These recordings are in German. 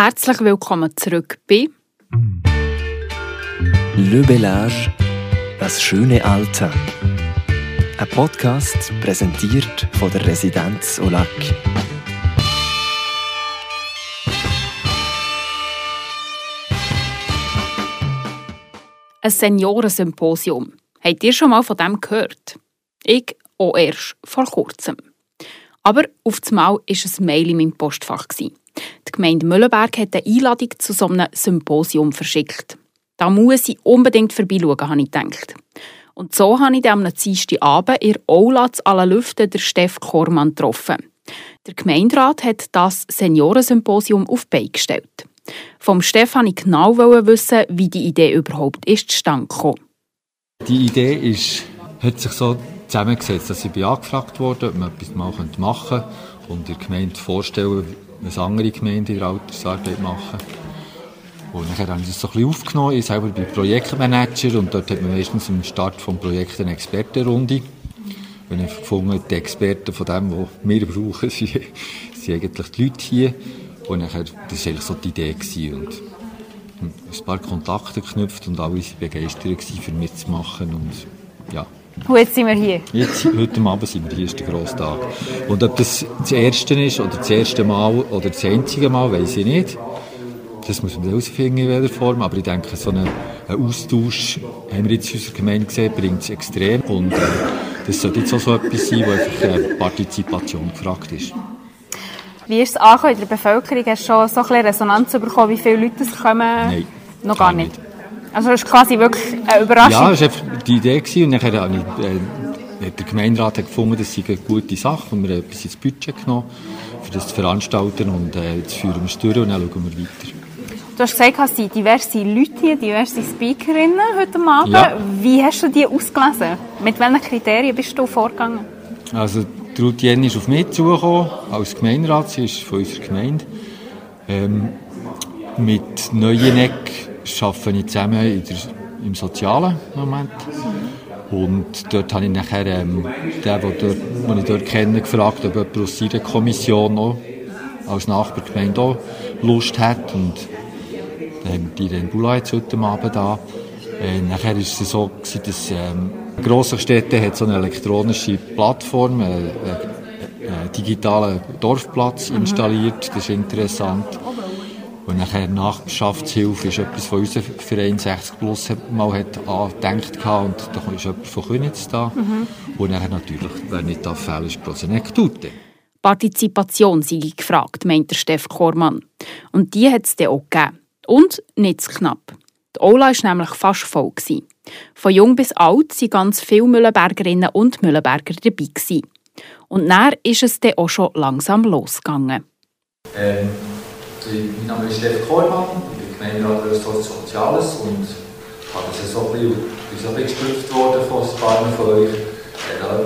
Herzlich willkommen zurück bei Le Bellage, das schöne Alter. Ein Podcast präsentiert von der Residenz Olac. ein Seniorensymposium. Habt ihr schon mal von dem gehört? Ich auch erst vor kurzem. Aber auf einmal war ein Mail in meinem Postfach. Die Gemeinde Müllenberg hat eine Einladung zu so einem Symposium verschickt. Da muss ich unbedingt vorbeischauen, habe ich gedacht. Und so habe ich dann am Dienstagabend in Aula zu allen Lüften der Steff Kormann getroffen. Der Gemeinderat hat das Seniorensymposium auf die Beine gestellt. Vom Stefan ich genau wissen, wie die Idee überhaupt ist zustande gekommen. Die Idee ist, hat sich so zusammengesetzt, dass ich angefragt wurde, ob man etwas mal machen könnte und der Gemeinde vorstellen, was andere Gemeinden in der Altersarbeit machen. Und dann habe ich das so ein bisschen aufgenommen. Ich selber bin Projektmanager und dort hat man meistens am Start des Projekts eine Expertenrunde. Und ich gefunden, die Experten von dem, was wir brauchen, sind, sind eigentlich die Leute hier. Und dann, das war eigentlich so die Idee. Gewesen. Und ein paar Kontakte geknüpft und alle waren begeistert für mitzumachen. Und, ja. Und jetzt sind wir hier. Jetzt, heute Abend sind wir hier, ist der grosse Tag. Und ob das das erste ist, oder das erste Mal, oder das einzige Mal, weiß ich nicht. Das muss man herausfinden in welcher Form. Aber ich denke, so einen, Austausch, haben wir jetzt in unserer Gemeinde gesehen, bringt es extrem. Und äh, das sollte jetzt auch so etwas sein, wo einfach äh, Partizipation gefragt ist. Wie ist es angekommen in der Bevölkerung? Hast du schon so ein Resonanz bekommen, wie viele Leute es kommen? Nein. Noch gar nicht. nicht. Also das ist quasi wirklich eine Überraschung? Ja, das war die Idee. Gewesen. Und dann habe ich, äh, der Gemeinderat hat gefunden, das sei eine gute Sache. Und wir haben etwas ins Budget genommen, für das zu veranstalten. Und äh, jetzt führen wir es durch und dann schauen wir weiter. Du hast gesagt, es sind diverse Leute hier, diverse Speakerinnen heute Abend. Ja. Wie hast du die ausgelesen? Mit welchen Kriterien bist du vorgegangen? Also Ruth Jenny ist auf mich zugekommen, als Gemeinderat, sie ist von unserer Gemeinde. Ähm, mit Neueneck arbeite ich zusammen in der, im sozialen Moment. Und dort habe ich nachher ähm, den, den, dort, ich dort kenne, gefragt, ob jemand aus seiner Kommission auch als Nachbargemeinde auch Lust hat. Und dann haben die den Bula jetzt heute Abend da. Äh, nachher war es so, gewesen, dass ähm, grosse Städte hat so eine elektronische Plattform, einen, einen, einen digitalen Dorfplatz mhm. installiert. Das ist interessant. Und nachher Nachbarschaftshilfe ist etwas, was unser Verein 60 Plus mal hat angedenkt hat. Und da ist jemand von Könitz da. Mhm. Und nachher natürlich, wer nicht da fehlt, ist Prosenektute. Partizipation sei gefragt, meint der Steff Kormann. Und die hat es dann auch gegeben. Und nicht zu knapp. Die Ola war nämlich fast voll. Von jung bis alt waren ganz viele Mühlenbergerinnen und Mühlenberger dabei. Und dann ist es dann auch schon langsam losgegangen. Ähm, mein Name ist Steff Kormann, ich bin Gemeinderat Röstholz Soziales und habe das so ein bisschen, ein worden von ein paar von euch, da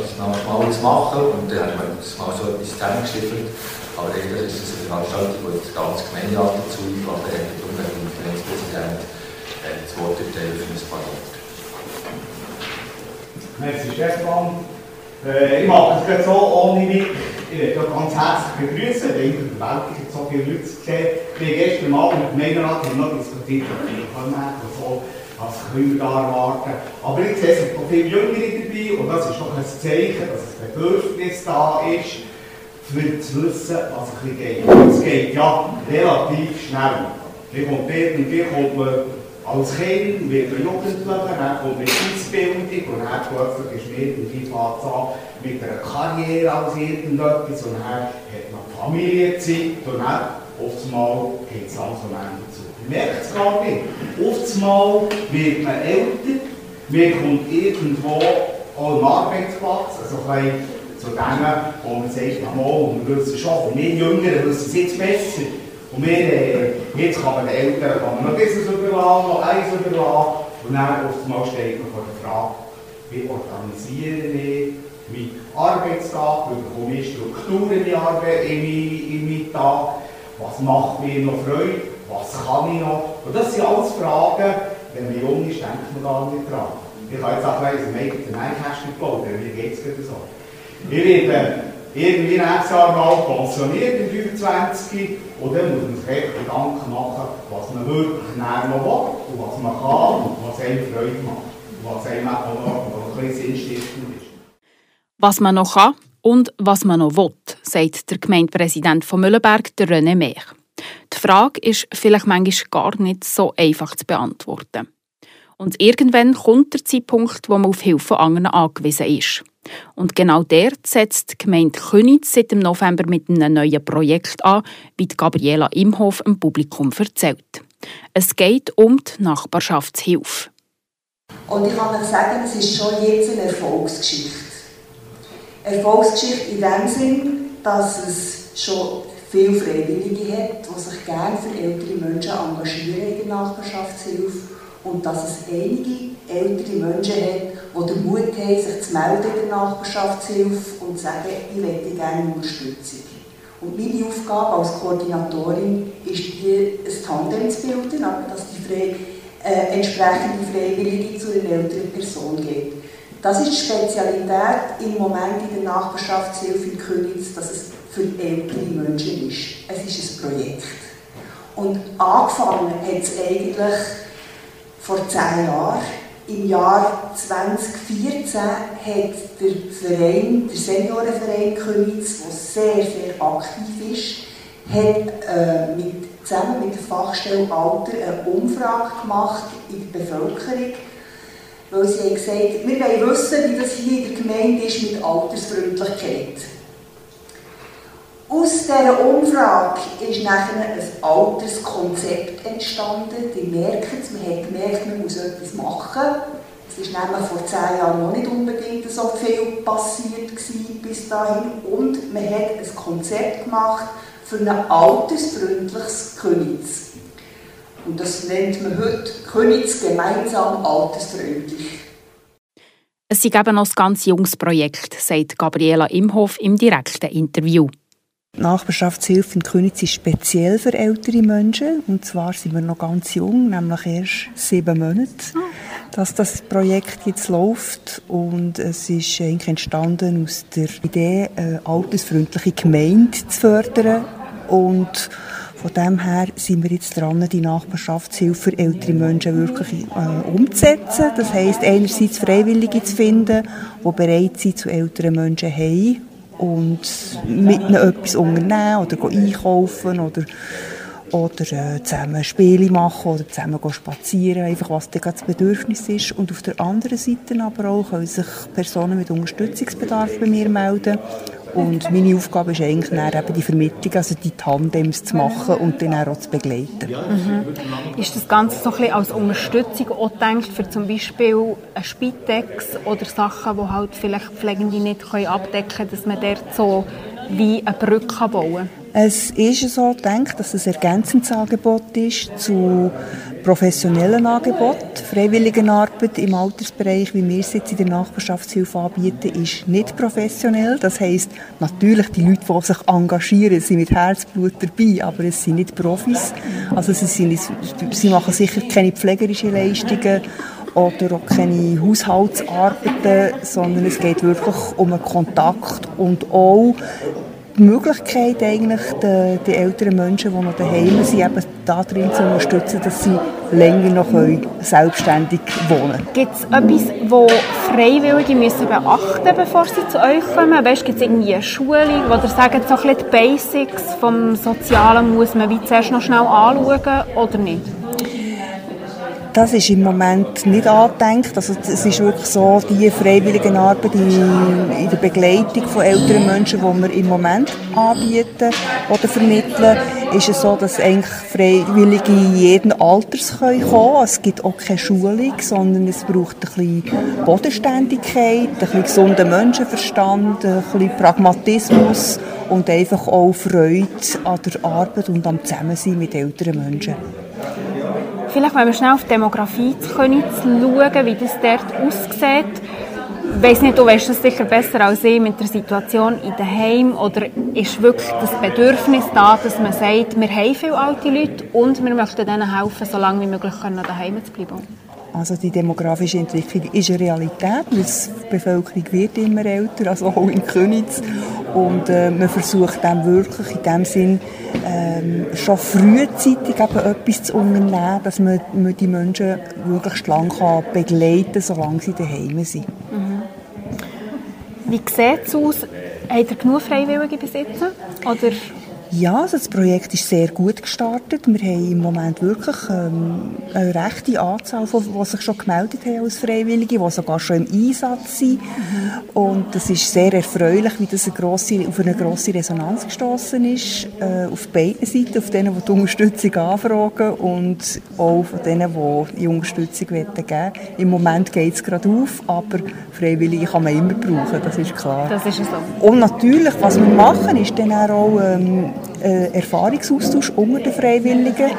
mal zu machen und dann habe ich mir mal so etwas zusammengeschrieben. Aber eigentlich ist es eine Veranstaltung, wo jetzt ganz Gemeinderat dazu eingeladen hat, und der Gemeindepräsident äh, das Wort erteilen für ein paar Worte. Merci Stefan. Äh, ich mache es so ohne mich. Ich möchte euch ganz herzlich begrüßen, weil Welt ist so viele Leute gesehen. Wir haben gestern Mal mit dem Gemeinderat noch diskutiert, ob wir kommen und so, was können wir da erwarten. Aber ich sehe, es sind noch viele Jüngere dabei und das ist doch ein Zeichen, dass ein Bedürfnis da ist, für zu wissen, was ein bisschen geht. Es geht ja relativ schnell. Wie kommt irgendwie kommt man als Kind, wird man Jugendlicher, dann kommt man in Ausbildung und dann plötzlich ist man irgendwie fängt an mit einer Karriere als irgendetwas und dann hat man Familienzeit und dann einmal geht es langsam Ende zu. Man merkt es gar nicht. Einmal wird man älter, man kommt irgendwo auch am Arbeitsplatz, also ein zu denen, wo man sagt, mal, wir wissen schon, wir Jüngeren wissen es jetzt besser. Und wir, äh, jetzt kann man den Eltern kann man noch dieses überlassen, noch eins überlassen. Und dann oftmals steht man vor der Frage, wie organisiere ich meinen Arbeitstag, wie bekomme ich Strukturen in, in, in meinen Tag, was macht mir noch Freude, was kann ich noch. Und das sind alles Fragen, wenn man jung ist, denkt man gar nicht dran. Ich habe jetzt auch ein eigenen Nähkästchen gebaut, mir geht es gerade so. Ich werde irgendwie nächstes Jahr mal pensioniert, in 25, und dann muss man sich echt Gedanken machen, was man wirklich näher noch will, und was man kann, und was einem Freude macht, und was einem auch noch, ein bisschen sinnstiftend ist. Was man noch kann und was man noch will, sagt der Gemeindepräsident von Müllenberg, der René Mehr. Die Frage ist vielleicht manchmal gar nicht so einfach zu beantworten. Und irgendwann kommt der Zeitpunkt, wo man auf Hilfe anderen angewiesen ist. Und genau dort setzt die Gemeinde Königs seit dem November mit einem neuen Projekt an, wie Gabriela Imhof im Publikum erzählt. Es geht um die Nachbarschaftshilfe. Und ich kann euch sagen, es ist schon jetzt eine Erfolgsgeschichte. Erfolgsgeschichte in dem Sinn, dass es schon viele Freiwillige hat, die sich gerne für ältere Menschen engagieren in der Nachbarschaftshilfe und dass es einige ältere Menschen hat, die den Mut haben, sich zu melden in der Nachbarschaftshilfe und zu sagen, ich möchte gerne Unterstützung. Und meine Aufgabe als Koordinatorin ist, hier ein Tandem zu bilden, dass die Frei, äh, entsprechende Freiwillige zu einer älteren Person geht. Das ist die Spezialität im Moment in der Nachbarschaftshilfe in Königs, dass es für ältere Menschen ist. Es ist ein Projekt. Und angefangen hat es eigentlich vor zehn Jahren. Im Jahr 2014 hat der Verein, der Seniorenverein Königs, der sehr, sehr aktiv ist, hat äh, mit, zusammen mit der Fachstelle Alter eine Umfrage gemacht in der Bevölkerung, weil sie haben gesagt, wir wollen wissen, wie das hier in der Gemeinde ist mit Altersfreundlichkeit. Aus dieser Umfrage ist nachher ein altes Konzept entstanden. Die merken es, man hat gemerkt, man muss etwas machen. Es ist nämlich vor zehn Jahren noch nicht unbedingt so viel passiert bis dahin. Und man hat ein Konzept gemacht für ein altersfreundliches Königs. Und das nennt man heute Königs gemeinsam altersfreundlich. Es ist eben noch ein ganz junges Projekt, sagt Gabriela Imhof im direkten Interview. Nachbarschaftshilfe in Königs ist speziell für ältere Menschen. Und zwar sind wir noch ganz jung, nämlich erst sieben Monate, dass das Projekt jetzt läuft. Und es ist eigentlich entstanden aus der Idee, eine altersfreundliche Gemeinde zu fördern. Und von dem her sind wir jetzt dran, die Nachbarschaftshilfe für ältere Menschen wirklich äh, umzusetzen. Das heisst, einerseits Freiwillige zu finden, die bereit sind, zu älteren Menschen heim und mit ihnen etwas unternehmen oder einkaufen oder, oder äh, zusammen Spiele machen oder zusammen spazieren, einfach was das Bedürfnis ist. Und auf der anderen Seite aber auch können sich Personen mit Unterstützungsbedarf bei mir melden und meine Aufgabe ist eigentlich dann eben die Vermittlung, also die Tandems zu machen und dann auch zu begleiten. Mhm. Ist das Ganze so ein bisschen als Unterstützung auch gedacht für zum Beispiel eine Spitex oder Sachen, die halt vielleicht Pflegende nicht abdecken können, dass man dort so wie eine Brücke bauen kann? Es ist so gedacht, dass es ein ergänzendes Angebot ist zu professionellen Angeboten. Freiwilligenarbeit im Altersbereich, wie wir es jetzt in der Nachbarschaftshilfe anbieten, ist nicht professionell. Das heisst, natürlich die Leute, die sich engagieren, sind mit Herzblut dabei, aber es sind nicht Profis. Also sie, sind, sie machen sicher keine pflegerischen Leistungen oder auch keine Haushaltsarbeiten, sondern es geht wirklich um einen Kontakt und auch die Möglichkeit, eigentlich die, die älteren Menschen, die noch daheim sind, eben darin zu unterstützen, dass sie länger noch selbstständig wohnen können. Gibt es etwas, das Freiwillige müssen beachten bevor sie zu euch kommen? Weißt, gibt es irgendwie eine Schulung, wo ihr so ein die Basics vom Sozialen muss man wie zuerst noch schnell anschauen oder nicht? Das ist im Moment nicht angedenkt. Also es ist wirklich so, die freiwillige Arbeit in, der Begleitung von älteren Menschen, die wir im Moment anbieten oder vermitteln, ist es so, dass eigentlich Freiwillige jeden Alters kommen können. Es gibt auch keine Schulung, sondern es braucht ein bisschen Bodenständigkeit, ein bisschen gesunden Menschenverstand, ein bisschen Pragmatismus und einfach auch Freude an der Arbeit und am Zusammensein mit älteren Menschen. Vielleicht, wenn wir schnell auf die Demografie zu schauen, wie das dort aussieht. Ich weiss nicht, du weißt das sicher besser als ich mit der Situation in den Heim oder ist wirklich das Bedürfnis da, dass man sagt, wir haben viele alte Leute und wir möchten denen helfen, so lange wie möglich daheim zu bleiben? Also die demografische Entwicklung ist eine Realität, die Bevölkerung wird immer älter, also auch in Königs. Und äh, man versucht dann wirklich in dem Sinn ähm, schon frühzeitig eben etwas zu unternehmen, dass man, man die Menschen wirklich lang begleiten kann, solange sie daheim sind. Mhm. Wie sieht es aus? Habt ihr genug Freiwillige besitzen? Oder ja, also das Projekt ist sehr gut gestartet. Wir haben im Moment wirklich ähm, eine rechte Anzahl, von, die sich schon gemeldet haben als Freiwillige, die sogar schon im Einsatz sind. Mhm. Und es ist sehr erfreulich, wie das eine grosse, auf eine grosse Resonanz gestoßen ist. Äh, auf beiden Seiten, auf denen, die die Unterstützung anfragen und auch von denen, die die Unterstützung geben wollen. Im Moment geht es gerade auf, aber Freiwillige kann man immer brauchen, das ist klar. Das ist so. Und natürlich, was wir machen, ist dann auch ähm, äh, Erfahrungsaustausch unter den Freiwilligen.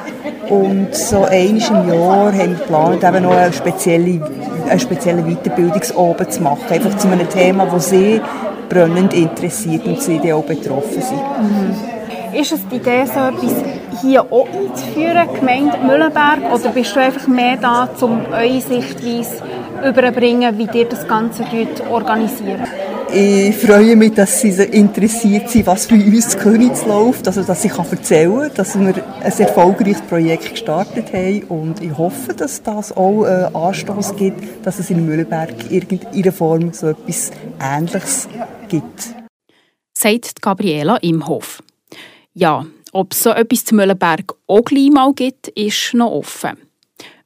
Und so einmal im Jahr haben wir geplant, eben noch eine spezielle, eine spezielle Weiterbildungsabend zu machen. Einfach zu einem Thema, das sie brennend interessiert und sie auch betroffen sind. Mhm. Ist es die Idee, so etwas hier auch einzuführen, Gemeinde Mühlenberg, oder bist du einfach mehr da, um eure Sichtweise überbringen, wie ihr das Ganze organisiert? Ich freue mich, dass Sie interessiert sind, was bei uns in Königs läuft, also dass ich erzählen kann, dass wir ein erfolgreiches Projekt gestartet haben und ich hoffe, dass das auch einen Anstoß gibt, dass es in Mühlenberg in irgendeiner Form so etwas Ähnliches gibt. Sagt Gabriela Imhof. Ja, ob es so etwas zu Mühlenberg auch gleich mal gibt, ist noch offen.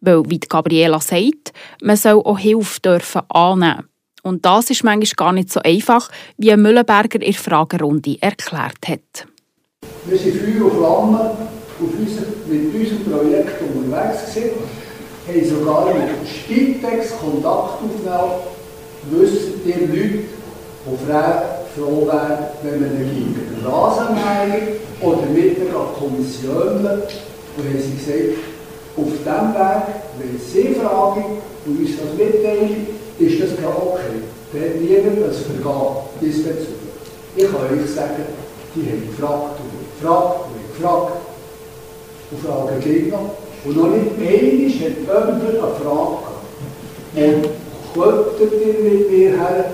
Weil, wie Gabriela sagt, man soll auch Hilfe dürfen annehmen und das ist manchmal gar nicht so einfach, wie Müllenberger in der Fragerunde erklärt hat. Wir sind Feuer und Flamme auf unser, mit unserem Projekt unterwegs gewesen, haben sogar mit Spitex Kontakt aufgenommen, wissen die Leute, die froh wären, wenn man ihnen gegen Rasenmäher oder mit einer Kommission, und haben sie gesagt, auf diesem Weg, wenn sie fragen und uns das mitteilen, ist das kein okay. Da hat niemand ein Vergehen diesbezüglich. Ich kann euch sagen, die haben gefragt und gefragt und gefragt und fragen gleich noch. Und noch nicht einmal hat jemand eine Frage. Und könntet ihr mit mir her,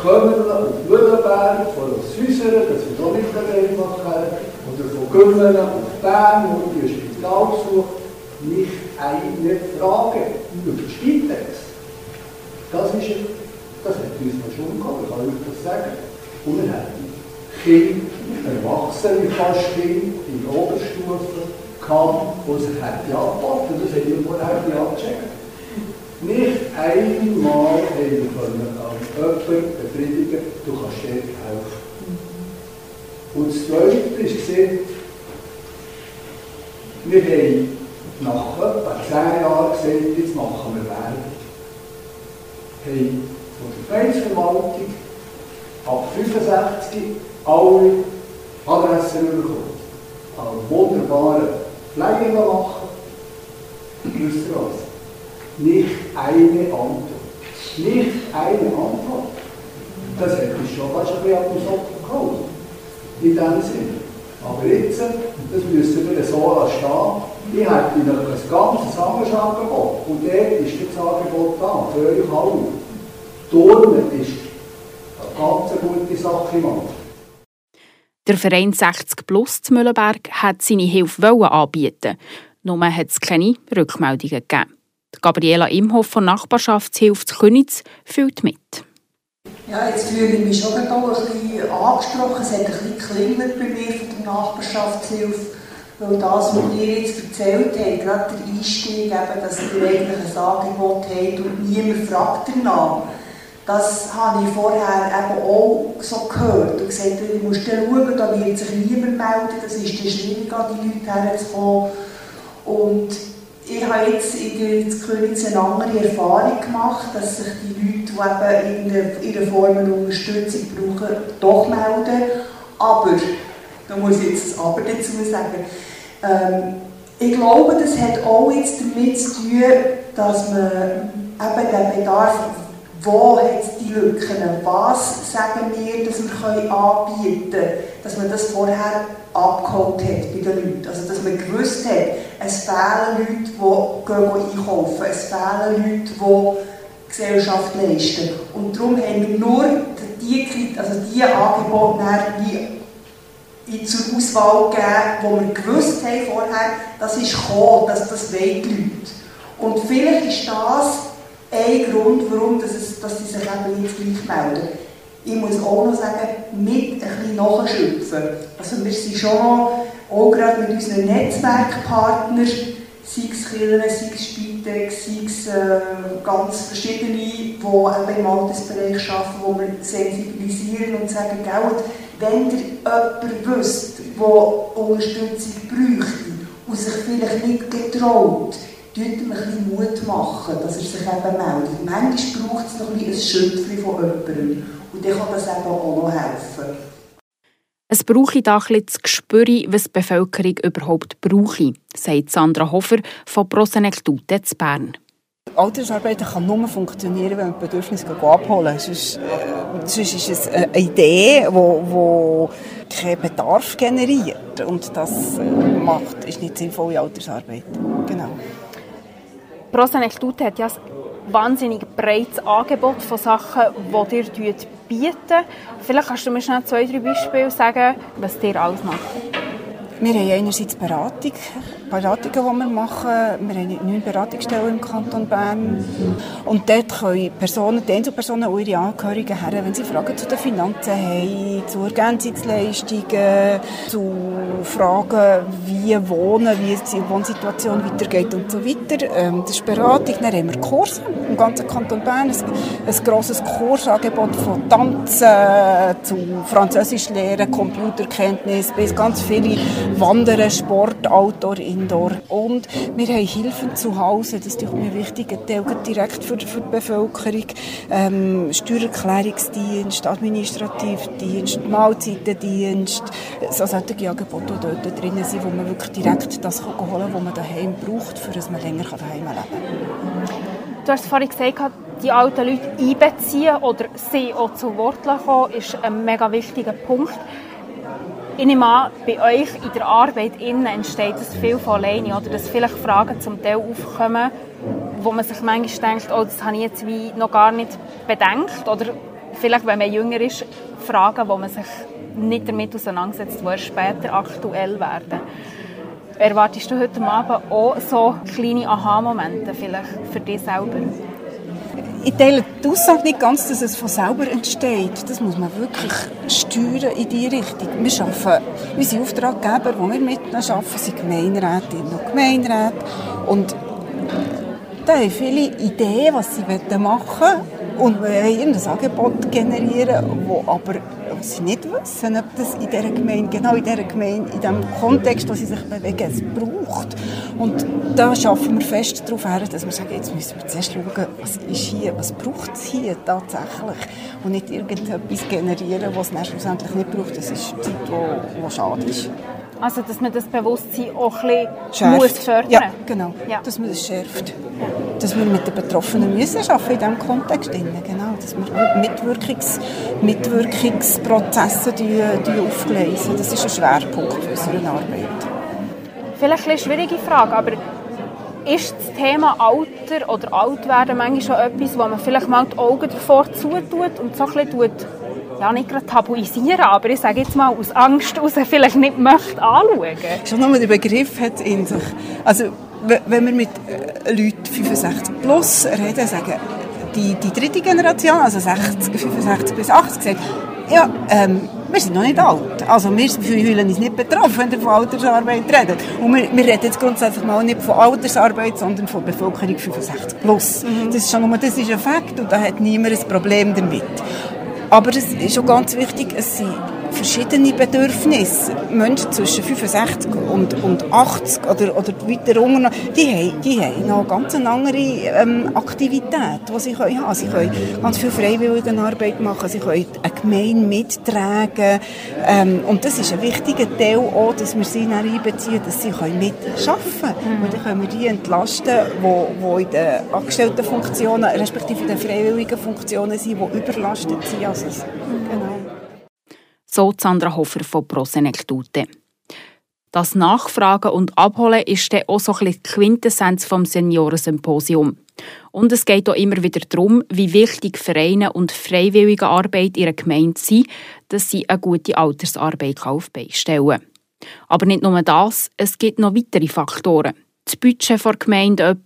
Kömmerle auf Mühlenberg, von Süßeren, das wir doch nicht allein machen, oder von Gümmelen auf Bern, wo ihr Spital besucht, nicht eine Frage über Spitex. Das, ist, das hat uns mal schon gehabt, kann ich das sagen. Und wir hatten Kinder, Erwachsene fast Kinder in Oberstufe gehabt, die sich hätten angepasst. Das haben wir vorher abgecheckt. Nicht einmal haben wir an jemanden befriedigen, du kannst dir helfen. Und das Zweite war, wir haben nach etwa zehn Jahren gesagt, jetzt machen wir Werbung haben von der Gemeindeverwaltung ab 65 alle Adressen bekommen. Einen wunderbaren Pflege machen. Wisst ihr was? Nicht eine Antwort. Nicht eine Antwort. Das hätte ich schon fast ein bisschen auf den Sockel geholt. In dem Sinne. Aber jetzt, das müssen wir so stehen. Ich hätte Ihnen ein ganzes anderes Angebot. Und dort ist das Angebot da, für euch alle. Turnen ist eine ganz gute Sache im Der Verein 60 Plus zu Mühlenberg hat seine Hilfe anbieten nur hat es keine Rückmeldungen gegeben. Gabriela Imhoff von Nachbarschaftshilfe zu Könitz fühlt mit. Ja, jetzt fühle ich mich schon ein bisschen angesprochen. Es hat ein bisschen geklingelt bei mir von der Nachbarschaftshilfe. Weil das, was ihr jetzt erzählt habt, gerade der Einstieg, eben, dass ihr eigentlich ein Angebot habt und niemand fragt danach, das habe ich vorher eben auch so gehört und gesagt, du musst schauen, da wird sich niemand melden, das ist dann schwierig, an die Leute herzukommen. Und ich habe jetzt in der Königs eine andere Erfahrung gemacht, dass sich die Leute, die eben in einer Form eine Unterstützung brauchen, doch melden. Aber, da muss ich jetzt ein Aber dazu sagen, ähm, ich glaube, das hat auch jetzt damit zu tun, dass man eben den Bedarf wo hat die Lücken, was sagen wir, dass wir anbieten können, dass man das vorher abgeholt hat bei den Leuten. Also dass man gewusst hat, es fehlen Leute, die gehen einkaufen, es fehlen Leute, die Gesellschaft leisten. Und darum haben wir nur die, also die Angebote wie zur Auswahl gegeben, wo wir gewusst haben vorher, das ist gekommen, dass das wollen die Leute. Und vielleicht ist das ein Grund, warum dass, es, dass sie sich eben jetzt gleich melden. Ich muss auch noch sagen, mit ein bisschen nachschöpfen. Also wir sind schon auch gerade mit unseren Netzwerkpartnern, sei es Kirchen, sei es Spitex, sei es äh, ganz verschiedene, die eben im Altersbereich arbeiten, wo wir sensibilisieren und sagen, Geld, wenn ihr jemanden wisst, der Unterstützung bräuchte und sich vielleicht nicht getraut, tut ihm ein bisschen Mut machen, dass er sich eben meldet. Manchmal braucht es noch ein, ein Schöpfchen von jemandem. Und dann kann das eben auch noch helfen. Es brauche da ein das Gespür, was die Bevölkerung überhaupt brauche, sagt Sandra Hofer von Prosenektute zu Bern. Altersarbeit kann nur funktionieren, wenn man Bedürfnisse abholen sonst, äh, sonst ist es eine Idee, die keinen Bedarf generiert. Und das äh, macht, ist nicht sinnvolle Altersarbeit. Genau. Prosenektute hat ja ein wahnsinnig breites Angebot von Sachen, die ihr bieten. Vielleicht kannst du mir schnell zwei, drei Beispiele sagen, was ihr alles macht. Wir haben einerseits Beratung, Beratungen, die wir machen. Wir haben neun Beratungsstellen im Kanton Bern. Und dort können Personen, die Einzelpersonen und ihre Angehörigen her, wenn sie Fragen zu den Finanzen haben, zu Ergänzungsleistungen, zu Fragen, wie wohnen, wie die Wohnsituation weitergeht und so weiter. Ähm, das ist Beratung. Dann haben wir Kurse im ganzen Kanton Bern. Ein, ein grosses Kursangebot von Tanzen zu Französisch lernen, Computerkenntnis, bis ganz viele Wandern, Sport, Outdoor, Indoor. Und wir haben Hilfen zu Hause, das ist mir wichtig, ein Teil direkt für, für die Bevölkerung. Ähm, Steuererklärungsdienst, Administrativdienst, Mahlzeitendienst, so solche Angebote, die dort drin sind, wo man wirklich direkt das holen kann, was man daheim braucht, für dass man länger daheim leben kann. Du hast vorhin gesagt, die alten Leute einbeziehen oder sie auch zu Wort kommen, ist ein mega wichtiger Punkt. Ich nehme an, bei euch in der Arbeit innen entsteht das viel von alleine, oder dass vielleicht Fragen zum Teil aufkommen, wo man sich manchmal denkt, oh, das habe ich jetzt wie noch gar nicht bedenkt, oder vielleicht, wenn man jünger ist, Fragen, wo man sich nicht damit auseinandersetzt, die später aktuell werden. Erwartest du heute Abend auch so kleine Aha-Momente vielleicht für dich selber? Ich teile die Aussage nicht ganz, dass es von selber entsteht. Das muss man wirklich steuern in diese Richtung. Wir arbeiten, unsere Auftraggeber, die wir mit ihnen arbeiten, sind Gemeinderätinnen und Gemeinderäte. Und da haben viele Ideen, was sie machen wollen. Und wir wollen ein Angebot generieren, das aber sie nicht wissen, ob das in dieser Gemeinde, genau in dieser Gemeinde, in dem Kontext, wo sie sich bewegen, es braucht. Und da schaffen wir fest darauf her, dass wir sagen, jetzt müssen wir zuerst schauen, was ist hier, was braucht es hier tatsächlich und nicht irgendetwas generieren, was es schlussendlich nicht braucht. Das ist Zeit, die schade ist. Also, dass man das Bewusstsein auch ein bisschen muss fördern Ja, genau. Ja. Dass man das schärft. Dass wir mit den Betroffenen müssen arbeiten in diesem Kontext. Genau. Dass wir Mitwirkungs Mitwirkungsprozesse die, die aufgleisen. Das ist ein Schwerpunkt unserer Arbeit. Vielleicht eine schwierige Frage, aber ist das Thema Alter oder Altwerden manchmal schon etwas, wo man vielleicht mal die Augen davor zutut und so ein bisschen ja, nicht gerade tabuisieren, aber ich sage jetzt mal aus Angst heraus vielleicht nicht möchte anschauen. Schon nur der Begriff hat in sich. Also, wenn wir mit äh, Leuten 65 plus reden, sagen die, die dritte Generation, also 60, 65 bis 80, sagt, ja, ähm, wir sind noch nicht alt. Also wir fühlen uns nicht betroffen, wenn wir von Altersarbeit reden. Und wir, wir reden jetzt grundsätzlich mal nicht von Altersarbeit, sondern von Bevölkerung 65 plus. Mhm. Das ist schon nur, das ist ein Fakt und da hat niemand ein Problem damit. Aber es ist auch ganz wichtig, es sind verschiedene Bedürfnisse. Menschen zwischen 65 und, und 80 oder, oder weiter unten, die haben, die haben noch ganz eine andere ähm, Aktivität, die sie können haben. Sie können ganz viel Freiwilligenarbeit machen, sie können eine Gemeinde mittragen. Ähm, und das ist ein wichtiger Teil auch, dass wir sie einbeziehen, dass sie können mitarbeiten können. Mhm. Und dann können wir die entlasten, die, in den Angestelltenfunktionen, respektive in den freiwilligen Funktionen sind, die überlastet sind. Also, genau. So Sandra Hofer von Prosenektute. Das Nachfragen und Abholen ist dann auch so ein bisschen die Quintessenz vom Seniorensymposium. Und es geht auch immer wieder darum, wie wichtig Vereine und freiwillige Arbeit ihrer Gemeinde sind, dass sie eine gute Altersarbeit können. Aber nicht nur das, es gibt noch weitere Faktoren. Das Budget der Gemeinde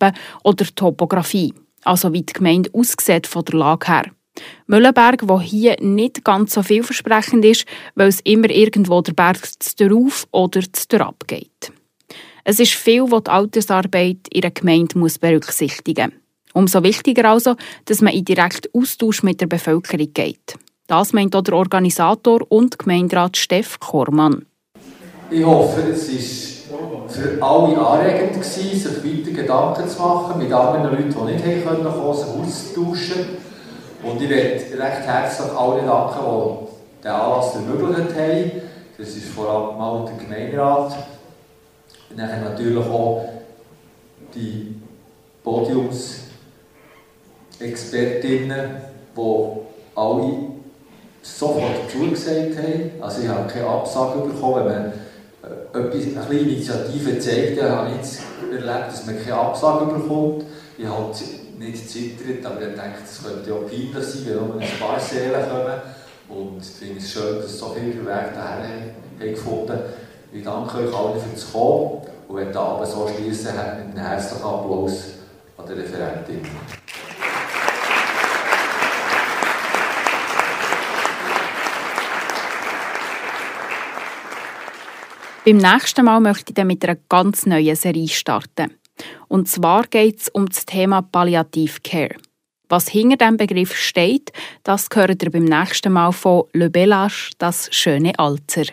oder die Topografie, also wie die Gemeinde aussieht von der Lage her. Müllenberg, wo hier nicht ganz so vielversprechend ist, weil es immer irgendwo der Berg darauf oder derab geht. Es ist viel, was die Altersarbeit in einer Gemeinde muss berücksichtigen muss. Umso wichtiger also, dass man in direkten Austausch mit der Bevölkerung geht. Das meint auch der Organisator und Gemeinderat Steff Kormann. Ich hoffe, es war für alle anregend, sich weiter Gedanken zu machen, mit anderen Leuten, die nicht kommen konnten, sich auszutauschen. Und ich möchte recht herzlich alle danken, die den Anlass ermöglicht haben. Das ist vor allem mal der Gemeinderat. Und dann natürlich auch die Podiumsexpertinnen, die alle sofort zugesagt haben. Also ich habe keine Absage bekommen, wenn man äh, etwas, eine kleine Initiative zeigt, dann habe ich jetzt erlebt, dass man keine Absage bekommt. Ich habe nicht zittert, aber ich denke, es könnte auch peinlich sein, wenn nur ein paar Seelen kommen. Und ich finde es schön, dass so viele Weg daher haben Ich danke euch allen fürs Kommen und wenn den Abend so schließen, mit einem herzlichen Applaus an der Referentin. Beim nächsten Mal möchte ich dann mit einer ganz neuen Serie starten. Und zwar geht es um das Thema Palliative Care. Was hinter diesem Begriff steht, das gehört ihr beim nächsten Mal von Le Bellage, das schöne Alter.